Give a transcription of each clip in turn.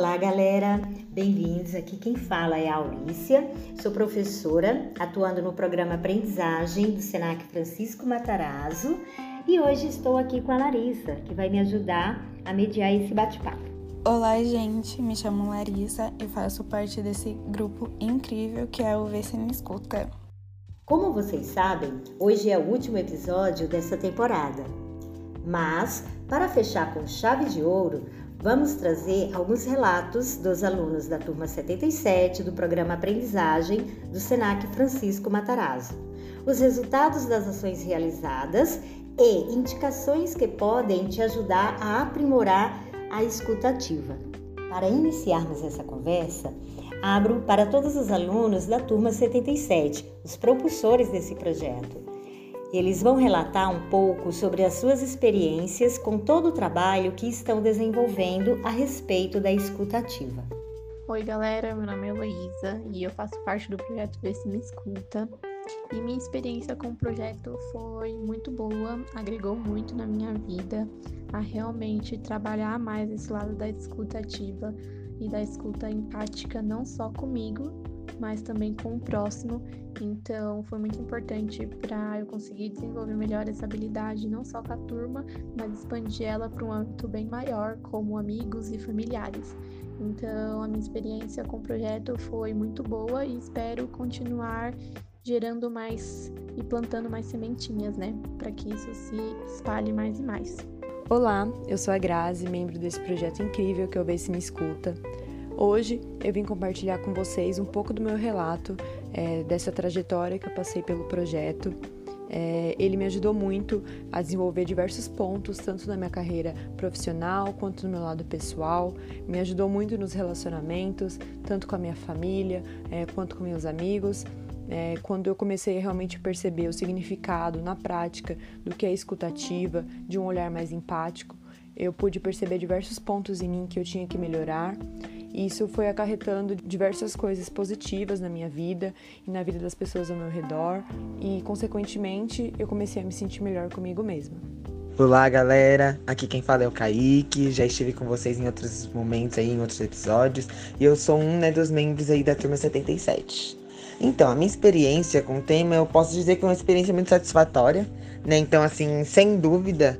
Olá, galera! Bem-vindos. Aqui quem fala é a Aurícia, sou professora atuando no programa Aprendizagem do Senac Francisco Matarazzo e hoje estou aqui com a Larissa, que vai me ajudar a mediar esse bate-papo. Olá, gente, me chamo Larissa e faço parte desse grupo incrível que é o Vê Se Me Escuta. Como vocês sabem, hoje é o último episódio dessa temporada. Mas, para fechar com chave de ouro, vamos trazer alguns relatos dos alunos da turma 77 do programa Aprendizagem do SENAC Francisco Matarazzo, os resultados das ações realizadas e indicações que podem te ajudar a aprimorar a escutativa. Para iniciarmos essa conversa, abro para todos os alunos da turma 77, os propulsores desse projeto. Eles vão relatar um pouco sobre as suas experiências com todo o trabalho que estão desenvolvendo a respeito da escutativa. Oi, galera, meu nome é Heloísa e eu faço parte do projeto Vê Se Me Escuta. E minha experiência com o projeto foi muito boa, agregou muito na minha vida a realmente trabalhar mais esse lado da escuta ativa e da escuta empática, não só comigo, mas também com o próximo. Então, foi muito importante para eu conseguir desenvolver melhor essa habilidade, não só com a turma, mas expandir ela para um âmbito bem maior, como amigos e familiares. Então, a minha experiência com o projeto foi muito boa e espero continuar gerando mais e plantando mais sementinhas, né? Para que isso se espalhe mais e mais. Olá, eu sou a Grazi, membro desse projeto incrível que eu vejo se me escuta. Hoje eu vim compartilhar com vocês um pouco do meu relato é, dessa trajetória que eu passei pelo projeto. É, ele me ajudou muito a desenvolver diversos pontos, tanto na minha carreira profissional quanto no meu lado pessoal. Me ajudou muito nos relacionamentos, tanto com a minha família é, quanto com meus amigos. É, quando eu comecei a realmente perceber o significado na prática do que é escutativa, de um olhar mais empático, eu pude perceber diversos pontos em mim que eu tinha que melhorar isso foi acarretando diversas coisas positivas na minha vida e na vida das pessoas ao meu redor, e consequentemente eu comecei a me sentir melhor comigo mesma. Olá, galera. Aqui quem fala é o Kaique. Já estive com vocês em outros momentos aí, em outros episódios, e eu sou um né, dos membros aí da turma 77. Então, a minha experiência com o tema, eu posso dizer que é uma experiência muito satisfatória, né? Então, assim, sem dúvida,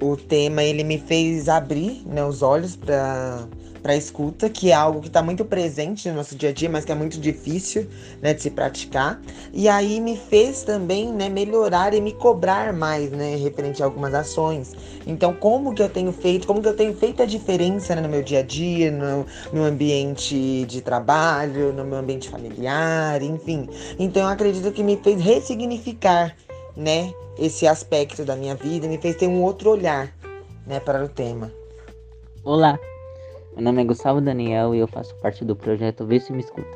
o tema ele me fez abrir né, os olhos para para escuta, que é algo que está muito presente no nosso dia a dia, mas que é muito difícil né, de se praticar. E aí me fez também né, melhorar e me cobrar mais, né, referente a algumas ações. Então, como que eu tenho feito, como que eu tenho feito a diferença né, no meu dia a dia, no meu ambiente de trabalho, no meu ambiente familiar, enfim. Então, eu acredito que me fez ressignificar, né, esse aspecto da minha vida, me fez ter um outro olhar, né, para o tema. Olá, meu nome é Gustavo Daniel e eu faço parte do projeto Vê Se Me Escuta.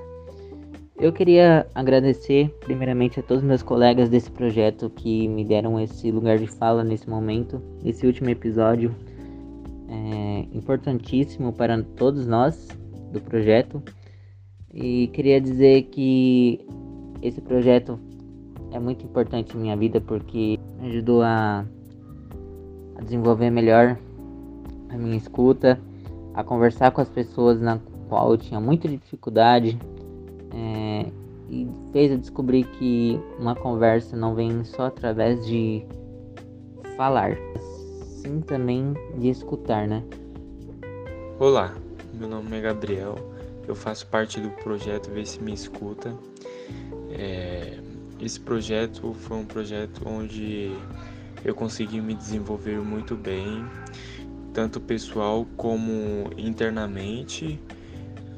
Eu queria agradecer primeiramente a todos meus colegas desse projeto que me deram esse lugar de fala nesse momento, esse último episódio é importantíssimo para todos nós do projeto. E queria dizer que esse projeto é muito importante em minha vida porque me ajudou a, a desenvolver melhor a minha escuta a conversar com as pessoas na qual eu tinha muita dificuldade é, e fez eu descobrir que uma conversa não vem só através de falar, sim também de escutar, né? Olá, meu nome é Gabriel, eu faço parte do projeto Vê Se Me Escuta. É, esse projeto foi um projeto onde eu consegui me desenvolver muito bem tanto pessoal como internamente.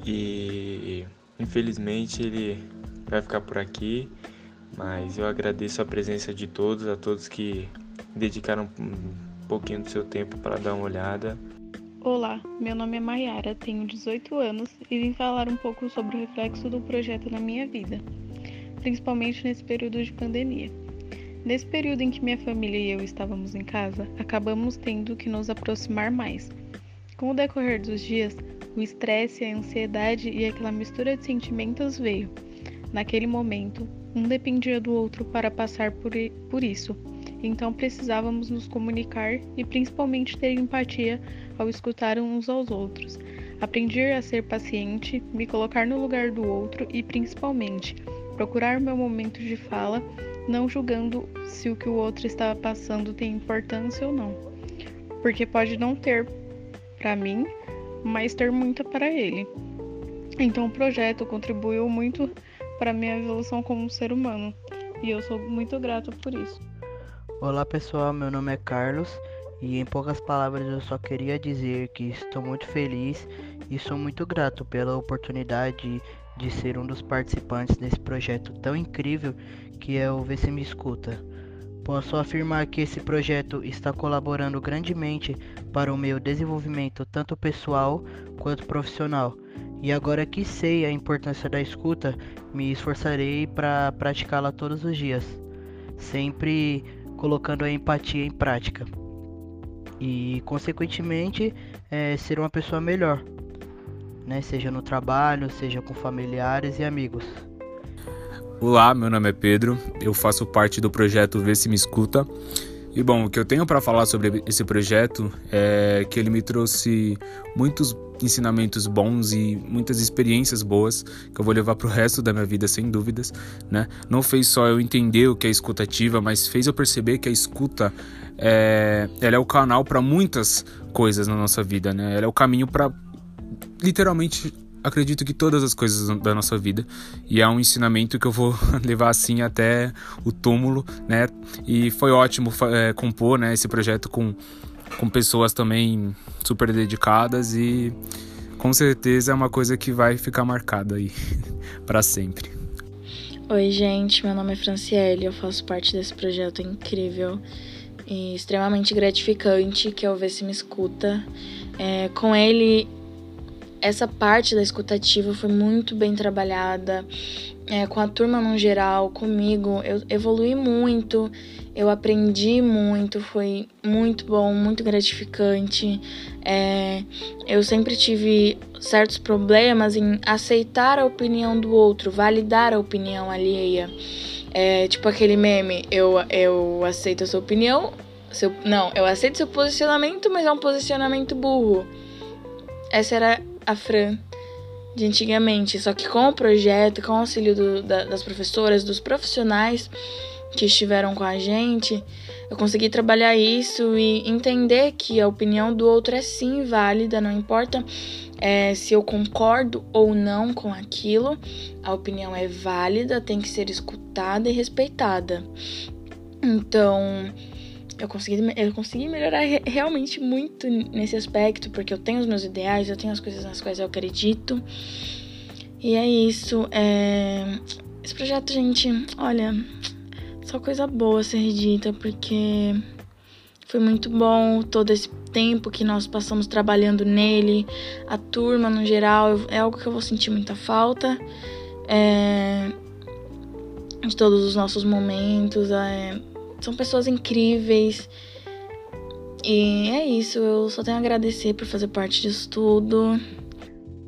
E infelizmente ele vai ficar por aqui, mas eu agradeço a presença de todos, a todos que dedicaram um pouquinho do seu tempo para dar uma olhada. Olá, meu nome é Mayara, tenho 18 anos e vim falar um pouco sobre o reflexo do projeto na minha vida, principalmente nesse período de pandemia. Nesse período em que minha família e eu estávamos em casa, acabamos tendo que nos aproximar mais. Com o decorrer dos dias, o estresse, a ansiedade e aquela mistura de sentimentos veio. Naquele momento, um dependia do outro para passar por, por isso, então precisávamos nos comunicar e principalmente ter empatia ao escutar uns aos outros. Aprendi a ser paciente, me colocar no lugar do outro e, principalmente, procurar meu momento de fala, não julgando se o que o outro está passando tem importância ou não. Porque pode não ter para mim, mas ter muita para ele. Então o projeto contribuiu muito para minha evolução como ser humano e eu sou muito grata por isso. Olá pessoal, meu nome é Carlos e em poucas palavras eu só queria dizer que estou muito feliz e sou muito grato pela oportunidade de ser um dos participantes desse projeto tão incrível que é o Vê Se Me Escuta. Posso afirmar que esse projeto está colaborando grandemente para o meu desenvolvimento tanto pessoal quanto profissional. E agora que sei a importância da escuta, me esforçarei para praticá-la todos os dias, sempre colocando a empatia em prática. E, consequentemente, é, ser uma pessoa melhor, né? seja no trabalho, seja com familiares e amigos. Olá, meu nome é Pedro, eu faço parte do projeto Vê Se Me Escuta. E bom, o que eu tenho para falar sobre esse projeto é que ele me trouxe muitos ensinamentos bons e muitas experiências boas que eu vou levar pro resto da minha vida sem dúvidas, né? Não fez só eu entender o que é escutativa, mas fez eu perceber que a escuta é, ela é o canal para muitas coisas na nossa vida, né? Ela é o caminho para literalmente acredito que todas as coisas da nossa vida e é um ensinamento que eu vou levar assim até o túmulo, né? E foi ótimo é, compor, né, esse projeto com com pessoas também super dedicadas e com certeza é uma coisa que vai ficar marcada aí para sempre. Oi, gente, meu nome é Franciele, eu faço parte desse projeto incrível e extremamente gratificante que é o Ver Se Me Escuta. É, com ele essa parte da escutativa foi muito bem trabalhada. É, com a turma no geral, comigo, eu evolui muito, eu aprendi muito, foi muito bom, muito gratificante. É, eu sempre tive certos problemas em aceitar a opinião do outro, validar a opinião alheia. É, tipo aquele meme, eu, eu aceito a sua opinião, seu, não, eu aceito seu posicionamento, mas é um posicionamento burro. Essa era a Fran de antigamente. Só que com o projeto, com o auxílio do, da, das professoras, dos profissionais que estiveram com a gente, eu consegui trabalhar isso e entender que a opinião do outro é sim válida, não importa é, se eu concordo ou não com aquilo, a opinião é válida, tem que ser escutada e respeitada. Então, eu consegui, eu consegui melhorar realmente muito nesse aspecto, porque eu tenho os meus ideais, eu tenho as coisas nas quais eu acredito. E é isso. É... Esse projeto, gente, olha, só coisa boa ser dita, porque foi muito bom todo esse tempo que nós passamos trabalhando nele, a turma no geral, é algo que eu vou sentir muita falta. É... De todos os nossos momentos, é são pessoas incríveis. E é isso, eu só tenho a agradecer por fazer parte disso tudo.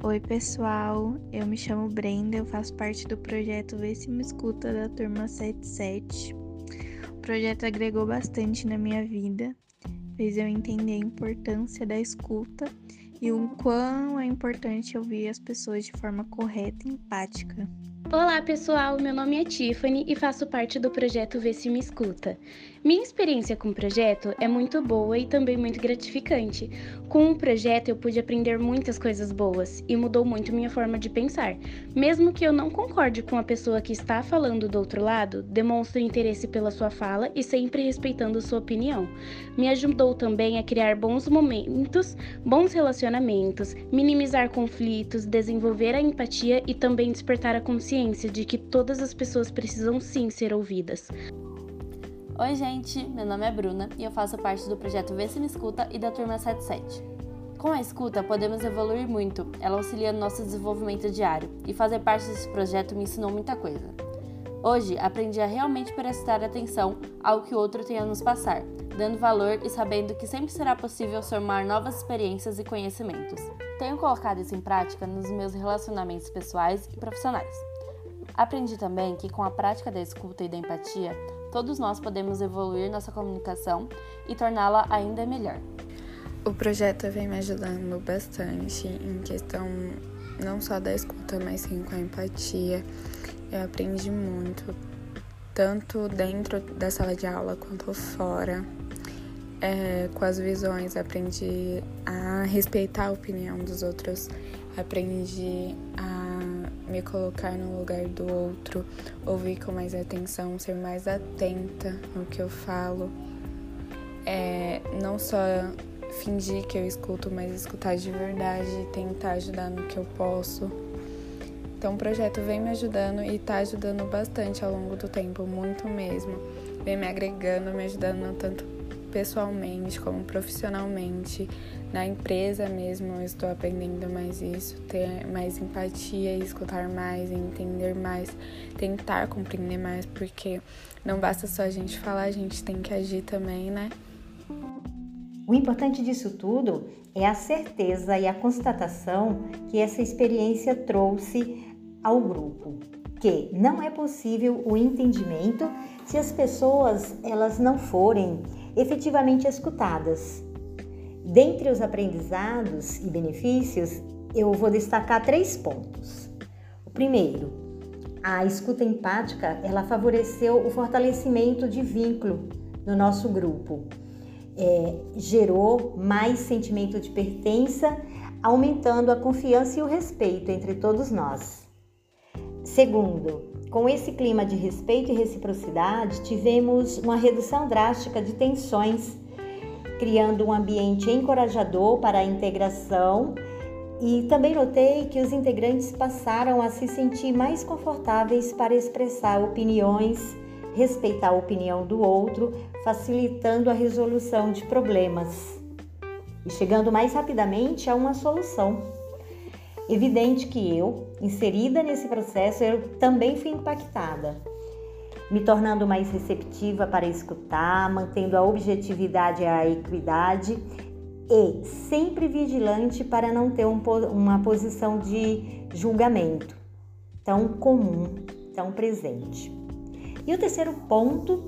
Oi, pessoal, eu me chamo Brenda, eu faço parte do projeto Vê Se Me Escuta da turma 77. O projeto agregou bastante na minha vida, fez eu entender a importância da escuta e o quão é importante ouvir as pessoas de forma correta e empática. Olá pessoal, meu nome é Tiffany e faço parte do projeto Vê Se Me Escuta. Minha experiência com o projeto é muito boa e também muito gratificante. Com o projeto eu pude aprender muitas coisas boas e mudou muito minha forma de pensar. Mesmo que eu não concorde com a pessoa que está falando do outro lado, demonstro interesse pela sua fala e sempre respeitando sua opinião. Me ajudou também a criar bons momentos, bons relacionamentos, minimizar conflitos, desenvolver a empatia e também despertar a consciência de que todas as pessoas precisam sim ser ouvidas. Oi, gente, meu nome é Bruna e eu faço parte do projeto Vê Se Me Escuta e da turma 77. Com a escuta, podemos evoluir muito, ela auxilia no nosso desenvolvimento diário e fazer parte desse projeto me ensinou muita coisa. Hoje, aprendi a realmente prestar atenção ao que o outro tem a nos passar, dando valor e sabendo que sempre será possível somar novas experiências e conhecimentos. Tenho colocado isso em prática nos meus relacionamentos pessoais e profissionais. Aprendi também que com a prática da escuta e da empatia, todos nós podemos evoluir nossa comunicação e torná-la ainda melhor. O projeto vem me ajudando bastante em questão não só da escuta, mas sim com a empatia. Eu aprendi muito, tanto dentro da sala de aula quanto fora. É, com as visões, aprendi a respeitar a opinião dos outros, aprendi a me colocar no lugar do outro, ouvir com mais atenção, ser mais atenta no que eu falo. É, não só fingir que eu escuto, mas escutar de verdade e tentar ajudar no que eu posso. Então o projeto vem me ajudando e está ajudando bastante ao longo do tempo, muito mesmo. Vem me agregando, me ajudando tanto pessoalmente como profissionalmente. Na empresa mesmo eu estou aprendendo mais isso, ter mais empatia, escutar mais, entender mais, tentar compreender mais, porque não basta só a gente falar, a gente tem que agir também, né? O importante disso tudo é a certeza e a constatação que essa experiência trouxe ao grupo, que não é possível o entendimento se as pessoas elas não forem efetivamente escutadas. Dentre os aprendizados e benefícios, eu vou destacar três pontos. O primeiro, a escuta empática, ela favoreceu o fortalecimento de vínculo no nosso grupo é, gerou mais sentimento de pertença, aumentando a confiança e o respeito entre todos nós. Segundo, com esse clima de respeito e reciprocidade, tivemos uma redução drástica de tensões, criando um ambiente encorajador para a integração e também notei que os integrantes passaram a se sentir mais confortáveis para expressar opiniões respeitar a opinião do outro, facilitando a resolução de problemas e chegando mais rapidamente a uma solução. Evidente que eu, inserida nesse processo, eu também fui impactada, me tornando mais receptiva para escutar, mantendo a objetividade e a equidade e sempre vigilante para não ter um, uma posição de julgamento tão comum, tão presente. E o terceiro ponto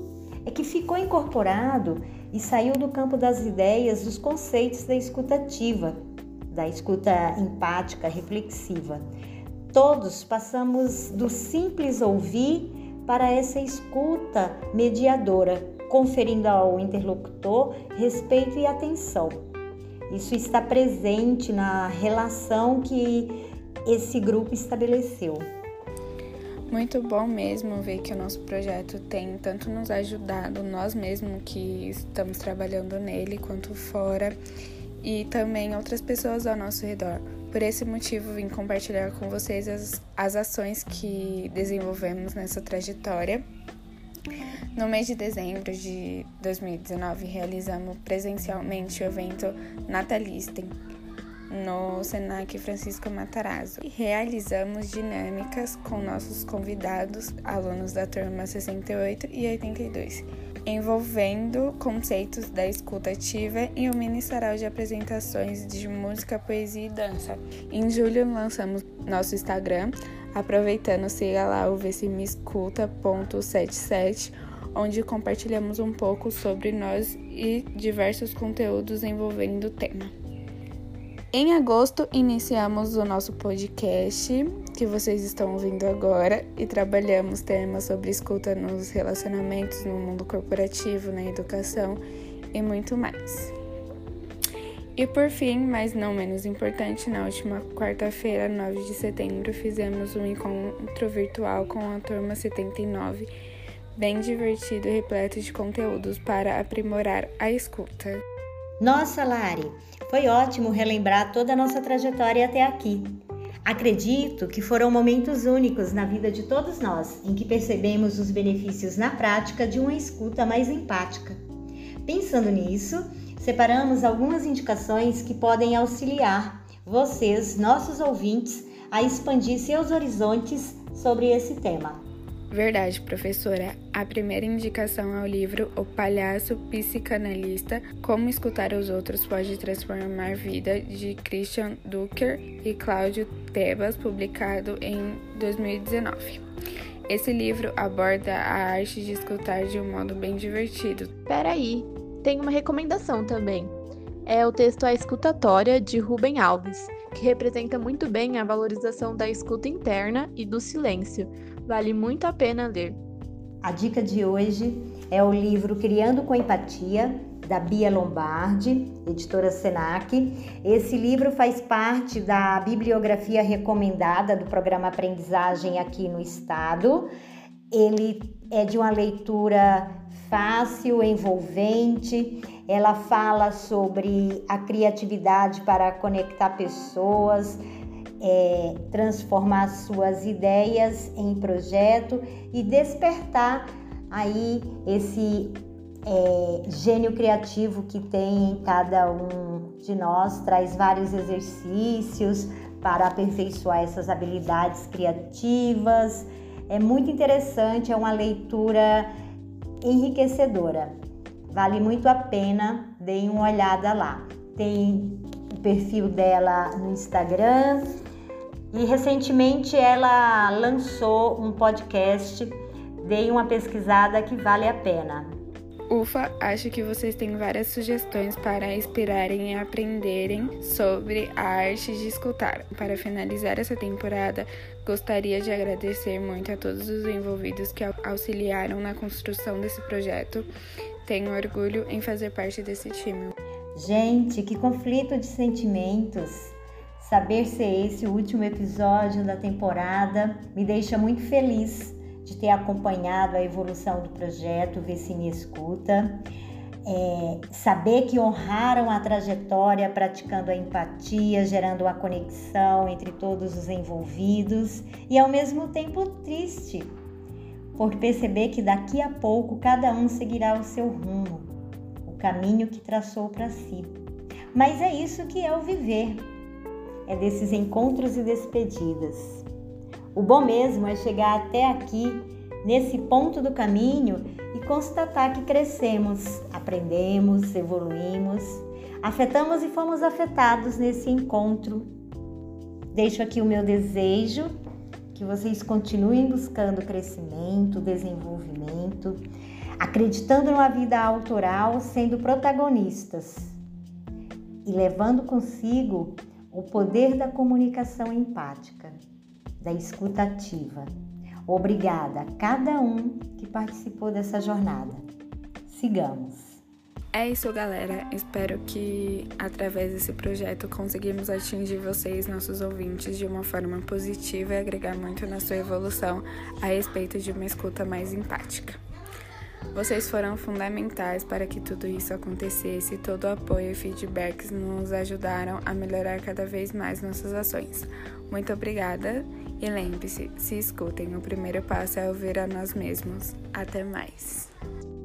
é que ficou incorporado e saiu do campo das ideias dos conceitos da escuta ativa, da escuta empática, reflexiva. Todos passamos do simples ouvir para essa escuta mediadora, conferindo ao interlocutor respeito e atenção. Isso está presente na relação que esse grupo estabeleceu. Muito bom mesmo ver que o nosso projeto tem tanto nos ajudado, nós mesmos que estamos trabalhando nele, quanto fora, e também outras pessoas ao nosso redor. Por esse motivo, vim compartilhar com vocês as, as ações que desenvolvemos nessa trajetória. No mês de dezembro de 2019, realizamos presencialmente o evento Natalistem, no Senac Francisco Matarazzo. Realizamos dinâmicas com nossos convidados, alunos da turma 68 e 82, envolvendo conceitos da escuta ativa e um mini sarau de apresentações de música, poesia e dança. Em julho lançamos nosso Instagram, aproveitando siga lá o vcmeescuta.77 onde compartilhamos um pouco sobre nós e diversos conteúdos envolvendo o tema. Em agosto, iniciamos o nosso podcast, que vocês estão ouvindo agora, e trabalhamos temas sobre escuta nos relacionamentos, no mundo corporativo, na educação e muito mais. E por fim, mas não menos importante, na última quarta-feira, 9 de setembro, fizemos um encontro virtual com a turma 79, bem divertido e repleto de conteúdos para aprimorar a escuta. Nossa, Lari, foi ótimo relembrar toda a nossa trajetória até aqui. Acredito que foram momentos únicos na vida de todos nós em que percebemos os benefícios na prática de uma escuta mais empática. Pensando nisso, separamos algumas indicações que podem auxiliar vocês, nossos ouvintes, a expandir seus horizontes sobre esse tema. Verdade, professora. A primeira indicação é o livro O Palhaço Psicanalista: Como Escutar os Outros Pode Transformar Vida, de Christian Ducker e Cláudio Tebas, publicado em 2019. Esse livro aborda a arte de escutar de um modo bem divertido. Peraí, tem uma recomendação também. é o texto A Escutatória, de Rubem Alves, que representa muito bem a valorização da escuta interna e do silêncio. Vale muito a pena ler. A dica de hoje é o livro Criando com Empatia, da Bia Lombardi, editora Senac. Esse livro faz parte da bibliografia recomendada do programa Aprendizagem aqui no estado. Ele é de uma leitura fácil, envolvente. Ela fala sobre a criatividade para conectar pessoas, é, transformar suas ideias em projeto e despertar aí esse é, gênio criativo que tem em cada um de nós, traz vários exercícios para aperfeiçoar essas habilidades criativas. É muito interessante, é uma leitura enriquecedora. Vale muito a pena, deem uma olhada lá. Tem o perfil dela no Instagram e recentemente ela lançou um podcast. Deem uma pesquisada que vale a pena. Ufa, acho que vocês têm várias sugestões para inspirarem e aprenderem sobre a arte de escutar. Para finalizar essa temporada, gostaria de agradecer muito a todos os envolvidos que auxiliaram na construção desse projeto. Tenho orgulho em fazer parte desse time. Gente, que conflito de sentimentos! Saber ser esse o último episódio da temporada me deixa muito feliz de ter acompanhado a evolução do projeto Vê Se Me Escuta. É, saber que honraram a trajetória praticando a empatia, gerando uma conexão entre todos os envolvidos e ao mesmo tempo triste por perceber que daqui a pouco cada um seguirá o seu rumo, o caminho que traçou para si. Mas é isso que é o viver, é desses encontros e despedidas. O bom mesmo é chegar até aqui, nesse ponto do caminho, e constatar que crescemos, aprendemos, evoluímos, afetamos e fomos afetados nesse encontro. Deixo aqui o meu desejo que vocês continuem buscando crescimento, desenvolvimento, acreditando numa vida autoral, sendo protagonistas e levando consigo o poder da comunicação empática da escutativa. Obrigada a cada um que participou dessa jornada. Sigamos. É isso, galera. Espero que através desse projeto conseguimos atingir vocês, nossos ouvintes, de uma forma positiva e agregar muito na sua evolução a respeito de uma escuta mais empática. Vocês foram fundamentais para que tudo isso acontecesse. Todo o apoio e feedbacks nos ajudaram a melhorar cada vez mais nossas ações. Muito obrigada e lembre-se, se escutem, o primeiro passo é ouvir a nós mesmos. Até mais.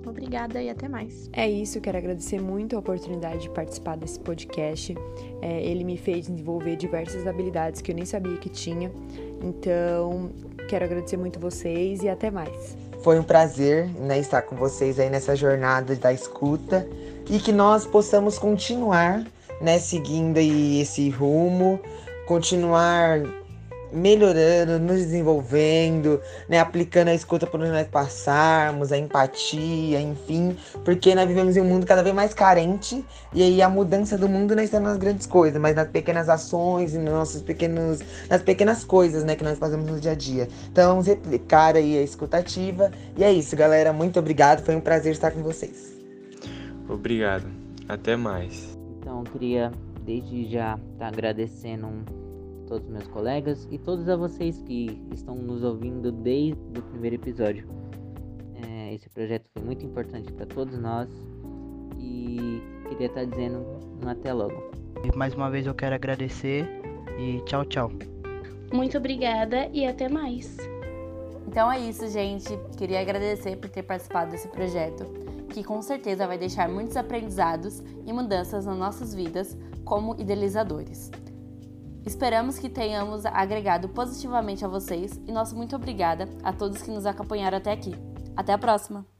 Obrigada e até mais. É isso, quero agradecer muito a oportunidade de participar desse podcast. É, ele me fez desenvolver diversas habilidades que eu nem sabia que tinha. Então, quero agradecer muito vocês e até mais. Foi um prazer né, estar com vocês aí nessa jornada da escuta e que nós possamos continuar né, seguindo esse rumo, continuar melhorando, nos desenvolvendo, né, aplicando a escuta por onde nós passarmos, a empatia, enfim, porque nós vivemos em um mundo cada vez mais carente e aí a mudança do mundo não está nas grandes coisas, mas nas pequenas ações e nos nossos pequenos, nas pequenas coisas, né, que nós fazemos no dia a dia. Então vamos replicar aí a escutativa e é isso, galera, muito obrigado, foi um prazer estar com vocês. Obrigado, até mais. Então queria desde já estar tá agradecendo todos os meus colegas e todos a vocês que estão nos ouvindo desde o primeiro episódio. É, esse projeto foi muito importante para todos nós e queria estar dizendo um até logo. Mais uma vez eu quero agradecer e tchau, tchau. Muito obrigada e até mais. Então é isso, gente. Queria agradecer por ter participado desse projeto, que com certeza vai deixar muitos aprendizados e mudanças nas nossas vidas como idealizadores. Esperamos que tenhamos agregado positivamente a vocês e nosso muito obrigada a todos que nos acompanharam até aqui. Até a próxima!